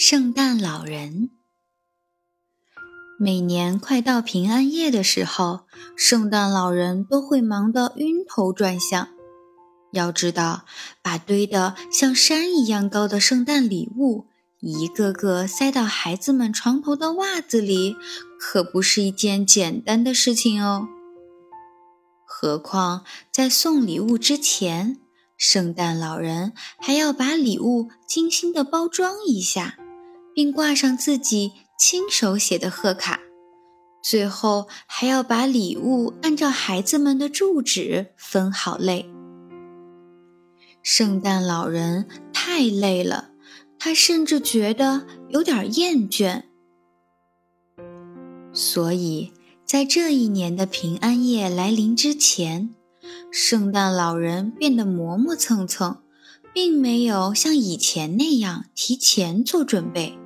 圣诞老人。每年快到平安夜的时候，圣诞老人都会忙得晕头转向。要知道，把堆得像山一样高的圣诞礼物一个个塞到孩子们床头的袜子里，可不是一件简单的事情哦。何况在送礼物之前，圣诞老人还要把礼物精心的包装一下。并挂上自己亲手写的贺卡，最后还要把礼物按照孩子们的住址分好类。圣诞老人太累了，他甚至觉得有点厌倦。所以在这一年的平安夜来临之前，圣诞老人变得磨磨蹭蹭，并没有像以前那样提前做准备。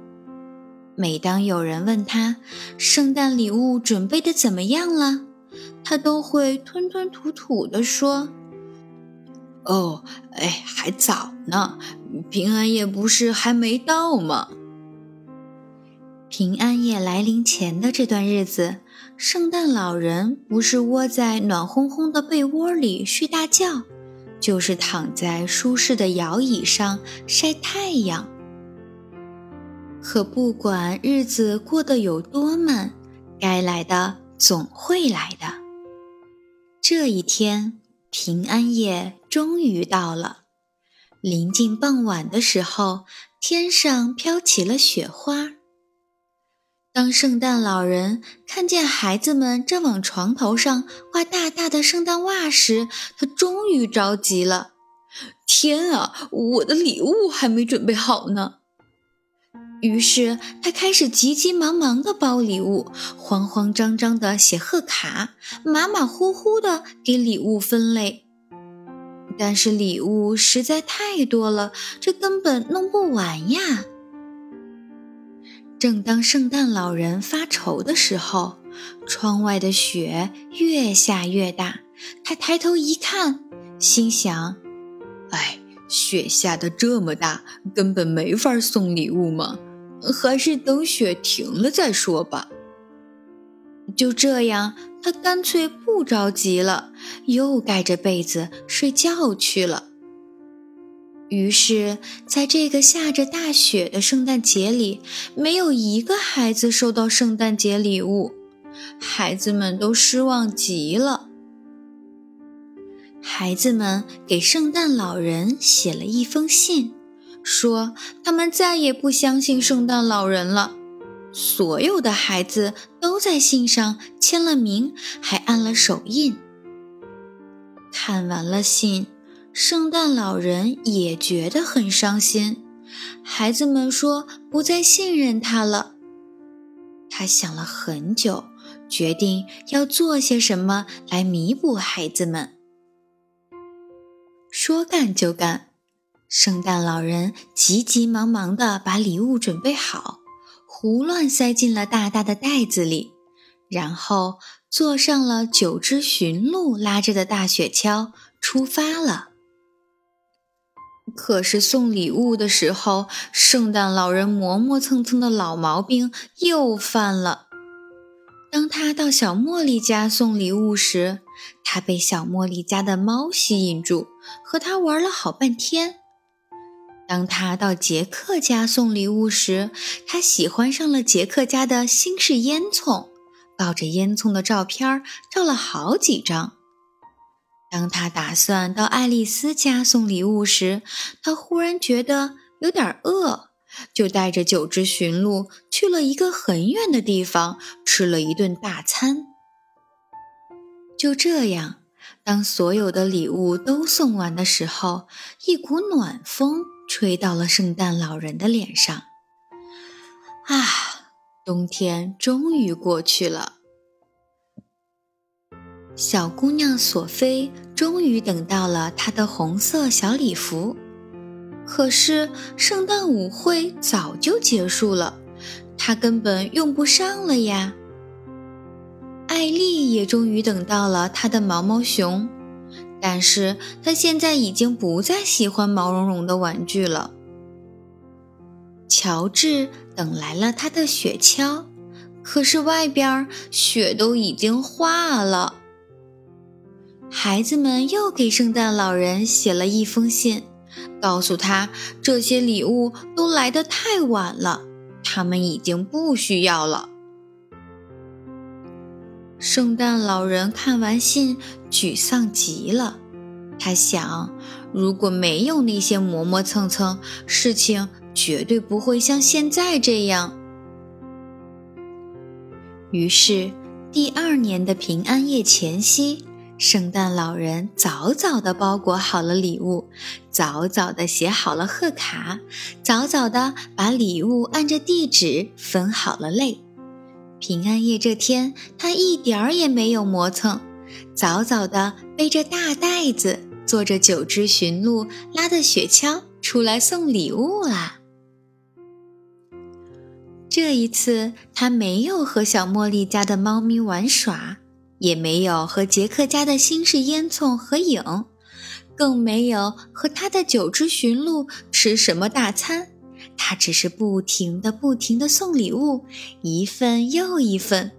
每当有人问他圣诞礼物准备的怎么样了，他都会吞吞吐吐地说：“哦，哎，还早呢，平安夜不是还没到吗？”平安夜来临前的这段日子，圣诞老人不是窝在暖烘烘的被窝里睡大觉，就是躺在舒适的摇椅上晒太阳。可不管日子过得有多慢，该来的总会来的。这一天，平安夜终于到了。临近傍晚的时候，天上飘起了雪花。当圣诞老人看见孩子们正往床头上挂大大的圣诞袜时，他终于着急了：“天啊，我的礼物还没准备好呢！”于是他开始急急忙忙地包礼物，慌慌张张地写贺卡，马马虎虎地给礼物分类。但是礼物实在太多了，这根本弄不完呀！正当圣诞老人发愁的时候，窗外的雪越下越大。他抬头一看，心想：“哎，雪下的这么大，根本没法送礼物嘛。”还是等雪停了再说吧。就这样，他干脆不着急了，又盖着被子睡觉去了。于是，在这个下着大雪的圣诞节里，没有一个孩子收到圣诞节礼物，孩子们都失望极了。孩子们给圣诞老人写了一封信。说他们再也不相信圣诞老人了。所有的孩子都在信上签了名，还按了手印。看完了信，圣诞老人也觉得很伤心。孩子们说不再信任他了。他想了很久，决定要做些什么来弥补孩子们。说干就干。圣诞老人急急忙忙地把礼物准备好，胡乱塞进了大大的袋子里，然后坐上了九只驯鹿拉着的大雪橇出发了。可是送礼物的时候，圣诞老人磨磨蹭蹭的老毛病又犯了。当他到小茉莉家送礼物时，他被小茉莉家的猫吸引住，和他玩了好半天。当他到杰克家送礼物时，他喜欢上了杰克家的新式烟囱，抱着烟囱的照片照了好几张。当他打算到爱丽丝家送礼物时，他忽然觉得有点饿，就带着九只驯鹿去了一个很远的地方，吃了一顿大餐。就这样，当所有的礼物都送完的时候，一股暖风。吹到了圣诞老人的脸上。啊，冬天终于过去了。小姑娘索菲终于等到了她的红色小礼服，可是圣诞舞会早就结束了，她根本用不上了呀。艾丽也终于等到了她的毛毛熊。但是他现在已经不再喜欢毛茸茸的玩具了。乔治等来了他的雪橇，可是外边雪都已经化了。孩子们又给圣诞老人写了一封信，告诉他这些礼物都来得太晚了，他们已经不需要了。圣诞老人看完信，沮丧极了。他想，如果没有那些磨磨蹭蹭，事情绝对不会像现在这样。于是，第二年的平安夜前夕。圣诞老人早早地包裹好了礼物，早早地写好了贺卡，早早地把礼物按着地址分好了类。平安夜这天，他一点儿也没有磨蹭，早早地背着大袋子，坐着九只驯鹿拉的雪橇出来送礼物啦。这一次，他没有和小茉莉家的猫咪玩耍。也没有和杰克家的新式烟囱合影，更没有和他的九只驯鹿吃什么大餐。他只是不停的、不停的送礼物，一份又一份。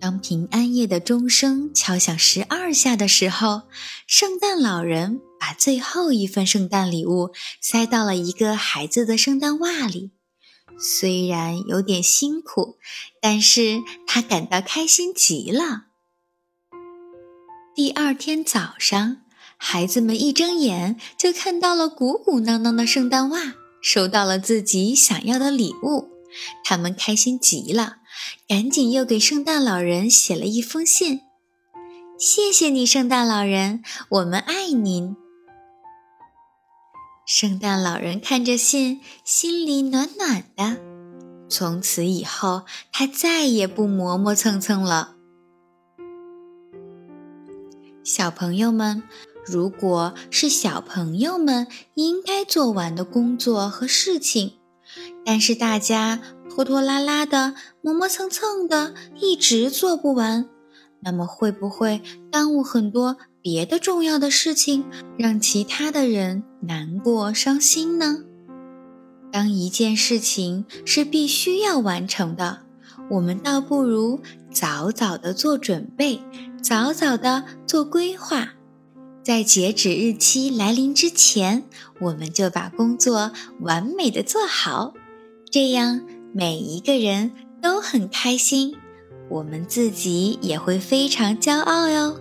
当平安夜的钟声敲响十二下的时候，圣诞老人把最后一份圣诞礼物塞到了一个孩子的圣诞袜里。虽然有点辛苦，但是他感到开心极了。第二天早上，孩子们一睁眼就看到了鼓鼓囊囊的圣诞袜，收到了自己想要的礼物，他们开心极了，赶紧又给圣诞老人写了一封信：“谢谢你，圣诞老人，我们爱您。”圣诞老人看着信，心里暖暖的。从此以后，他再也不磨磨蹭蹭了。小朋友们，如果是小朋友们应该做完的工作和事情，但是大家拖拖拉拉的、磨磨蹭蹭的，一直做不完，那么会不会耽误很多别的重要的事情，让其他的人难过、伤心呢？当一件事情是必须要完成的，我们倒不如早早的做准备。早早的做规划，在截止日期来临之前，我们就把工作完美的做好，这样每一个人都很开心，我们自己也会非常骄傲哟。